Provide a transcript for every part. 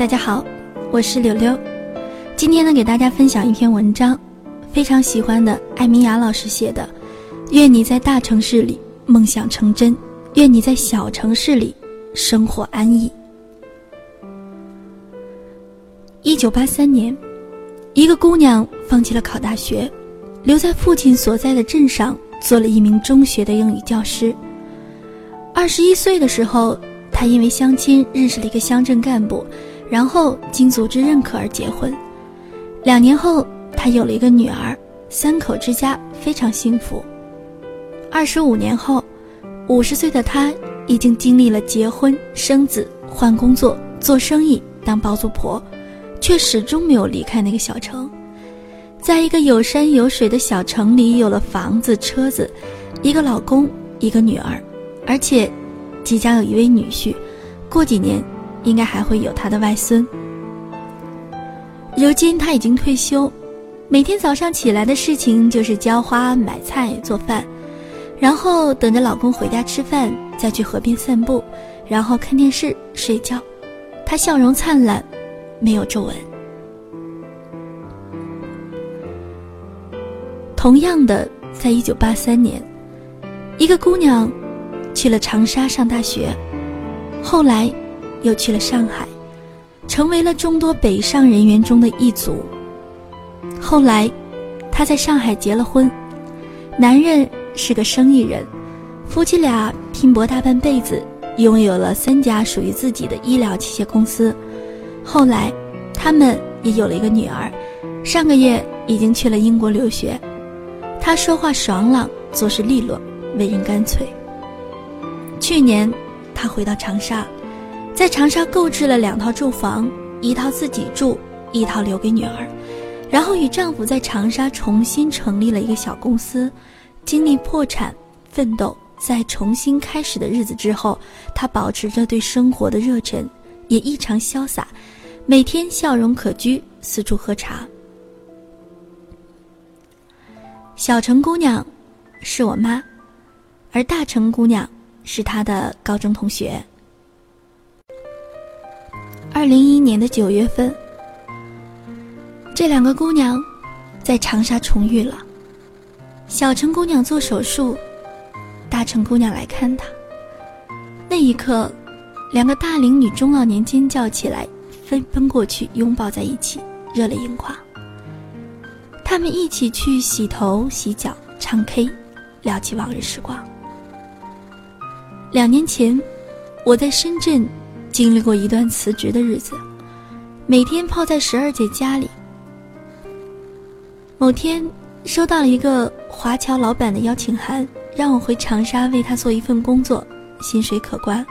大家好，我是柳柳。今天呢，给大家分享一篇文章，非常喜欢的艾米雅老师写的。愿你在大城市里梦想成真，愿你在小城市里生活安逸。一九八三年，一个姑娘放弃了考大学，留在父亲所在的镇上做了一名中学的英语教师。二十一岁的时候，她因为相亲认识了一个乡镇干部。然后经组织认可而结婚，两年后他有了一个女儿，三口之家非常幸福。二十五年后，五十岁的他已经经历了结婚、生子、换工作、做生意、当包租婆，却始终没有离开那个小城，在一个有山有水的小城里，有了房子、车子，一个老公，一个女儿，而且即将有一位女婿，过几年。应该还会有他的外孙。如今他已经退休，每天早上起来的事情就是浇花、买菜、做饭，然后等着老公回家吃饭，再去河边散步，然后看电视、睡觉。他笑容灿烂，没有皱纹。同样的，在一九八三年，一个姑娘去了长沙上大学，后来。又去了上海，成为了众多北上人员中的一族。后来，他在上海结了婚，男人是个生意人，夫妻俩拼搏大半辈子，拥有了三家属于自己的医疗器械公司。后来，他们也有了一个女儿，上个月已经去了英国留学。他说话爽朗，做事利落，为人干脆。去年，他回到长沙。在长沙购置了两套住房，一套自己住，一套留给女儿，然后与丈夫在长沙重新成立了一个小公司。经历破产、奋斗、再重新开始的日子之后，她保持着对生活的热忱，也异常潇洒，每天笑容可掬，四处喝茶。小城姑娘是我妈，而大城姑娘是她的高中同学。二零一一年的九月份，这两个姑娘在长沙重遇了。小城姑娘做手术，大城姑娘来看她。那一刻，两个大龄女中老年尖叫起来，纷纷过去拥抱在一起，热泪盈眶。他们一起去洗头、洗脚、唱 K，聊起往日时光。两年前，我在深圳。经历过一段辞职的日子，每天泡在十二姐家里。某天收到了一个华侨老板的邀请函，让我回长沙为他做一份工作，薪水可观。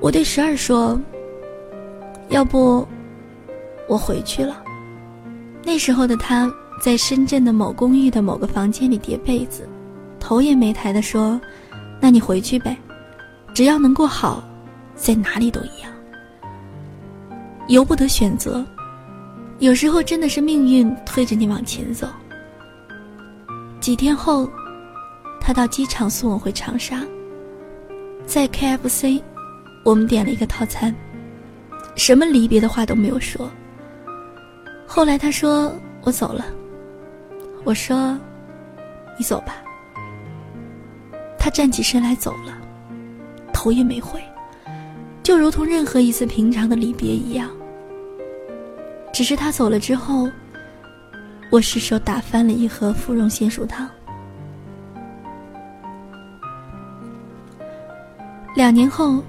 我对十二说：“要不，我回去了。”那时候的他在深圳的某公寓的某个房间里叠被子，头也没抬的说：“那你回去呗。”只要能过好，在哪里都一样。由不得选择，有时候真的是命运推着你往前走。几天后，他到机场送我回长沙，在 KFC，我们点了一个套餐，什么离别的话都没有说。后来他说我走了，我说你走吧。他站起身来走了。头也没回，就如同任何一次平常的离别一样。只是他走了之后，我失手打翻了一盒芙蓉鲜薯汤。两年后，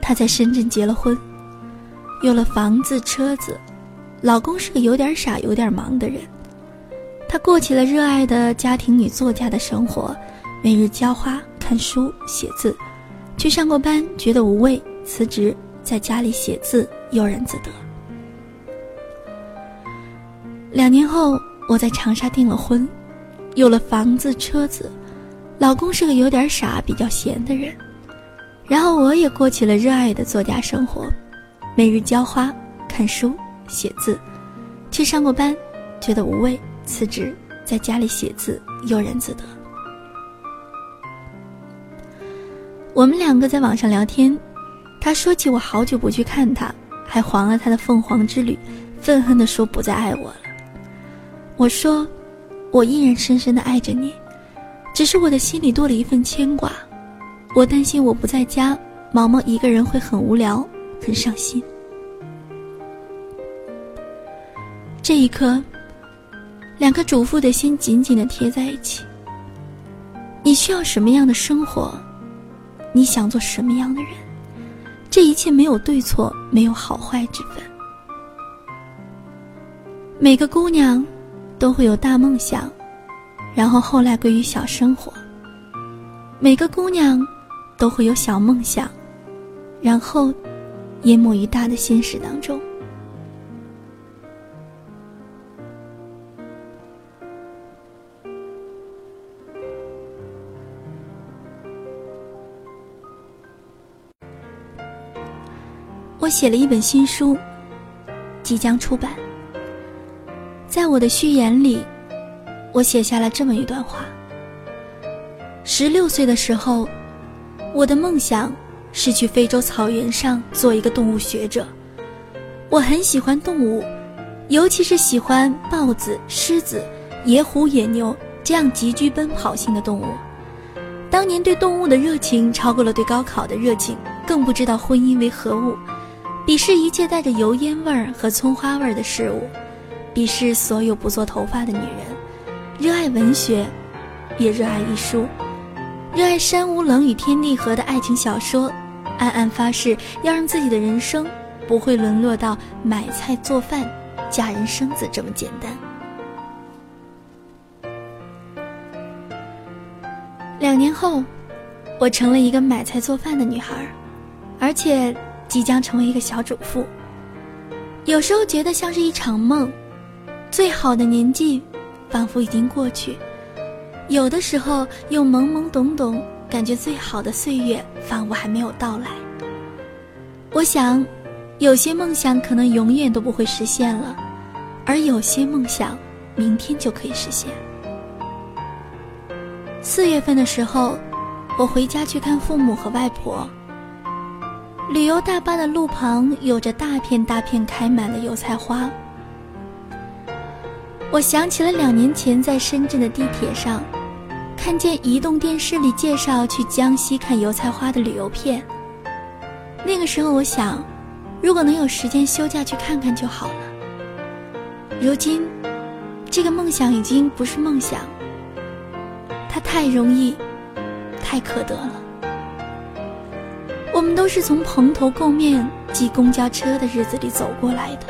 他在深圳结了婚，有了房子、车子，老公是个有点傻、有点忙的人。他过起了热爱的家庭女作家的生活，每日浇花、看书、写字。去上过班，觉得无味，辞职，在家里写字，悠然自得。两年后，我在长沙订了婚，有了房子、车子，老公是个有点傻、比较闲的人。然后我也过起了热爱的作家生活，每日浇花、看书、写字。去上过班，觉得无味，辞职，在家里写字，悠然自得。我们两个在网上聊天，他说起我好久不去看他，还黄了他的凤凰之旅，愤恨地说不再爱我了。我说，我依然深深地爱着你，只是我的心里多了一份牵挂。我担心我不在家，毛毛一个人会很无聊，很伤心。这一刻，两个主妇的心紧紧地贴在一起。你需要什么样的生活？你想做什么样的人？这一切没有对错，没有好坏之分。每个姑娘都会有大梦想，然后后来归于小生活。每个姑娘都会有小梦想，然后淹没于大的现实当中。我写了一本新书，即将出版。在我的序言里，我写下了这么一段话：十六岁的时候，我的梦想是去非洲草原上做一个动物学者。我很喜欢动物，尤其是喜欢豹子、狮子、野虎、野牛这样极具奔跑性的动物。当年对动物的热情超过了对高考的热情，更不知道婚姻为何物。鄙视一切带着油烟味儿和葱花味儿的事物，鄙视所有不做头发的女人，热爱文学，也热爱艺术，热爱山无棱与天地合的爱情小说，暗暗发誓要让自己的人生不会沦落到买菜做饭、嫁人生子这么简单。两年后，我成了一个买菜做饭的女孩，而且。即将成为一个小主妇，有时候觉得像是一场梦，最好的年纪仿佛已经过去；有的时候又懵懵懂懂，感觉最好的岁月仿佛还没有到来。我想，有些梦想可能永远都不会实现了，而有些梦想明天就可以实现。四月份的时候，我回家去看父母和外婆。旅游大巴的路旁有着大片大片开满了油菜花。我想起了两年前在深圳的地铁上，看见移动电视里介绍去江西看油菜花的旅游片。那个时候我想，如果能有时间休假去看看就好了。如今，这个梦想已经不是梦想，它太容易，太可得了。我们都是从蓬头垢面挤公交车的日子里走过来的，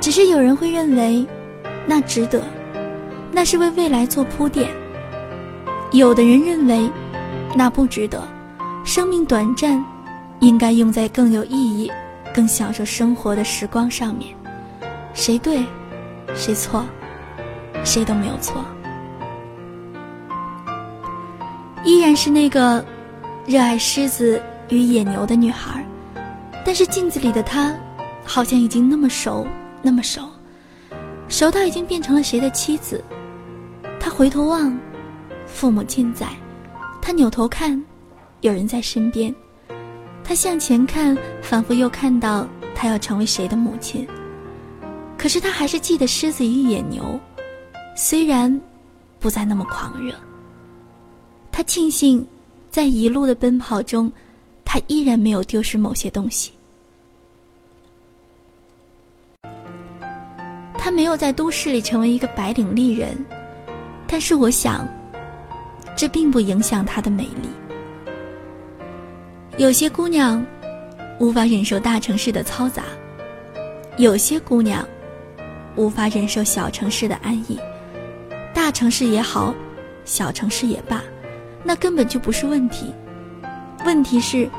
只是有人会认为，那值得，那是为未来做铺垫；有的人认为，那不值得，生命短暂，应该用在更有意义、更享受生活的时光上面。谁对，谁错，谁都没有错，依然是那个。热爱狮子与野牛的女孩，但是镜子里的她，好像已经那么熟，那么熟，熟到已经变成了谁的妻子。她回头望，父母健在；她扭头看，有人在身边；她向前看，仿佛又看到她要成为谁的母亲。可是她还是记得狮子与野牛，虽然不再那么狂热。她庆幸。在一路的奔跑中，他依然没有丢失某些东西。他没有在都市里成为一个白领丽人，但是我想，这并不影响她的美丽。有些姑娘无法忍受大城市的嘈杂，有些姑娘无法忍受小城市的安逸。大城市也好，小城市也罢。那根本就不是问题，问题是，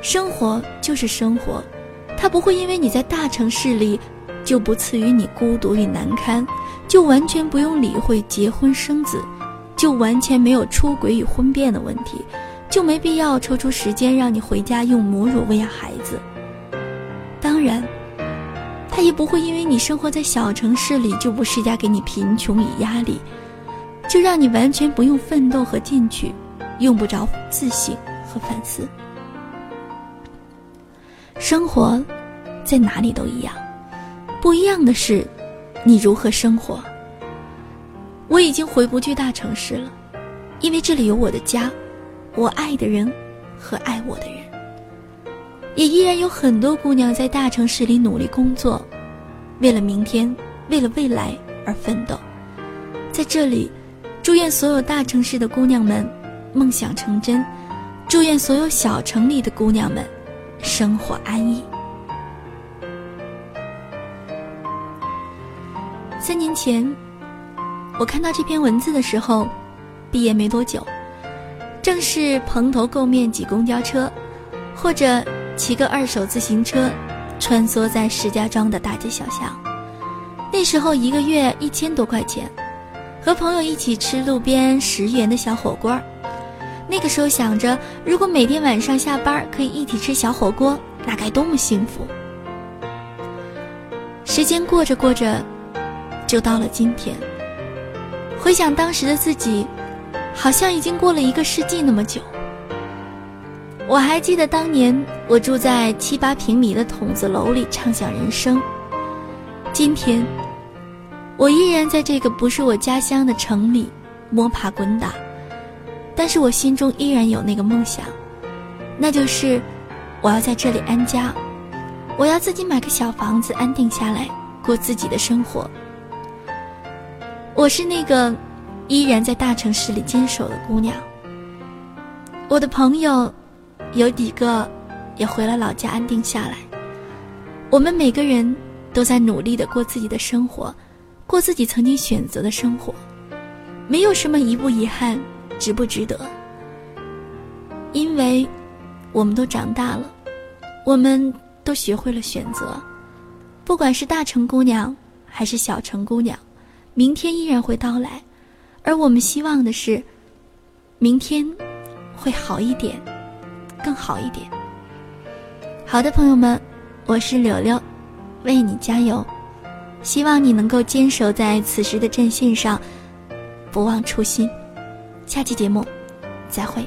生活就是生活，它不会因为你在大城市里，就不赐予你孤独与难堪，就完全不用理会结婚生子，就完全没有出轨与婚变的问题，就没必要抽出时间让你回家用母乳喂养孩子。当然，他也不会因为你生活在小城市里，就不施加给你贫穷与压力，就让你完全不用奋斗和进取。用不着自省和反思。生活在哪里都一样，不一样的是你如何生活。我已经回不去大城市了，因为这里有我的家，我爱的人和爱我的人。也依然有很多姑娘在大城市里努力工作，为了明天，为了未来而奋斗。在这里，祝愿所有大城市的姑娘们梦想成真，祝愿所有小城里的姑娘们生活安逸。三年前，我看到这篇文字的时候，毕业没多久，正是蓬头垢面挤公交车，或者。骑个二手自行车，穿梭在石家庄的大街小巷。那时候一个月一千多块钱，和朋友一起吃路边十元的小火锅。那个时候想着，如果每天晚上下班可以一起吃小火锅，那该多么幸福！时间过着过着，就到了今天。回想当时的自己，好像已经过了一个世纪那么久。我还记得当年我住在七八平米的筒子楼里畅想人生。今天，我依然在这个不是我家乡的城里摸爬滚打，但是我心中依然有那个梦想，那就是我要在这里安家，我要自己买个小房子安定下来过自己的生活。我是那个依然在大城市里坚守的姑娘。我的朋友。有几个也回了老家安定下来。我们每个人都在努力的过自己的生活，过自己曾经选择的生活，没有什么遗不遗憾，值不值得。因为，我们都长大了，我们都学会了选择。不管是大城姑娘还是小城姑娘，明天依然会到来，而我们希望的是，明天会好一点。更好一点。好的，朋友们，我是柳柳，为你加油，希望你能够坚守在此时的阵线上，不忘初心。下期节目，再会。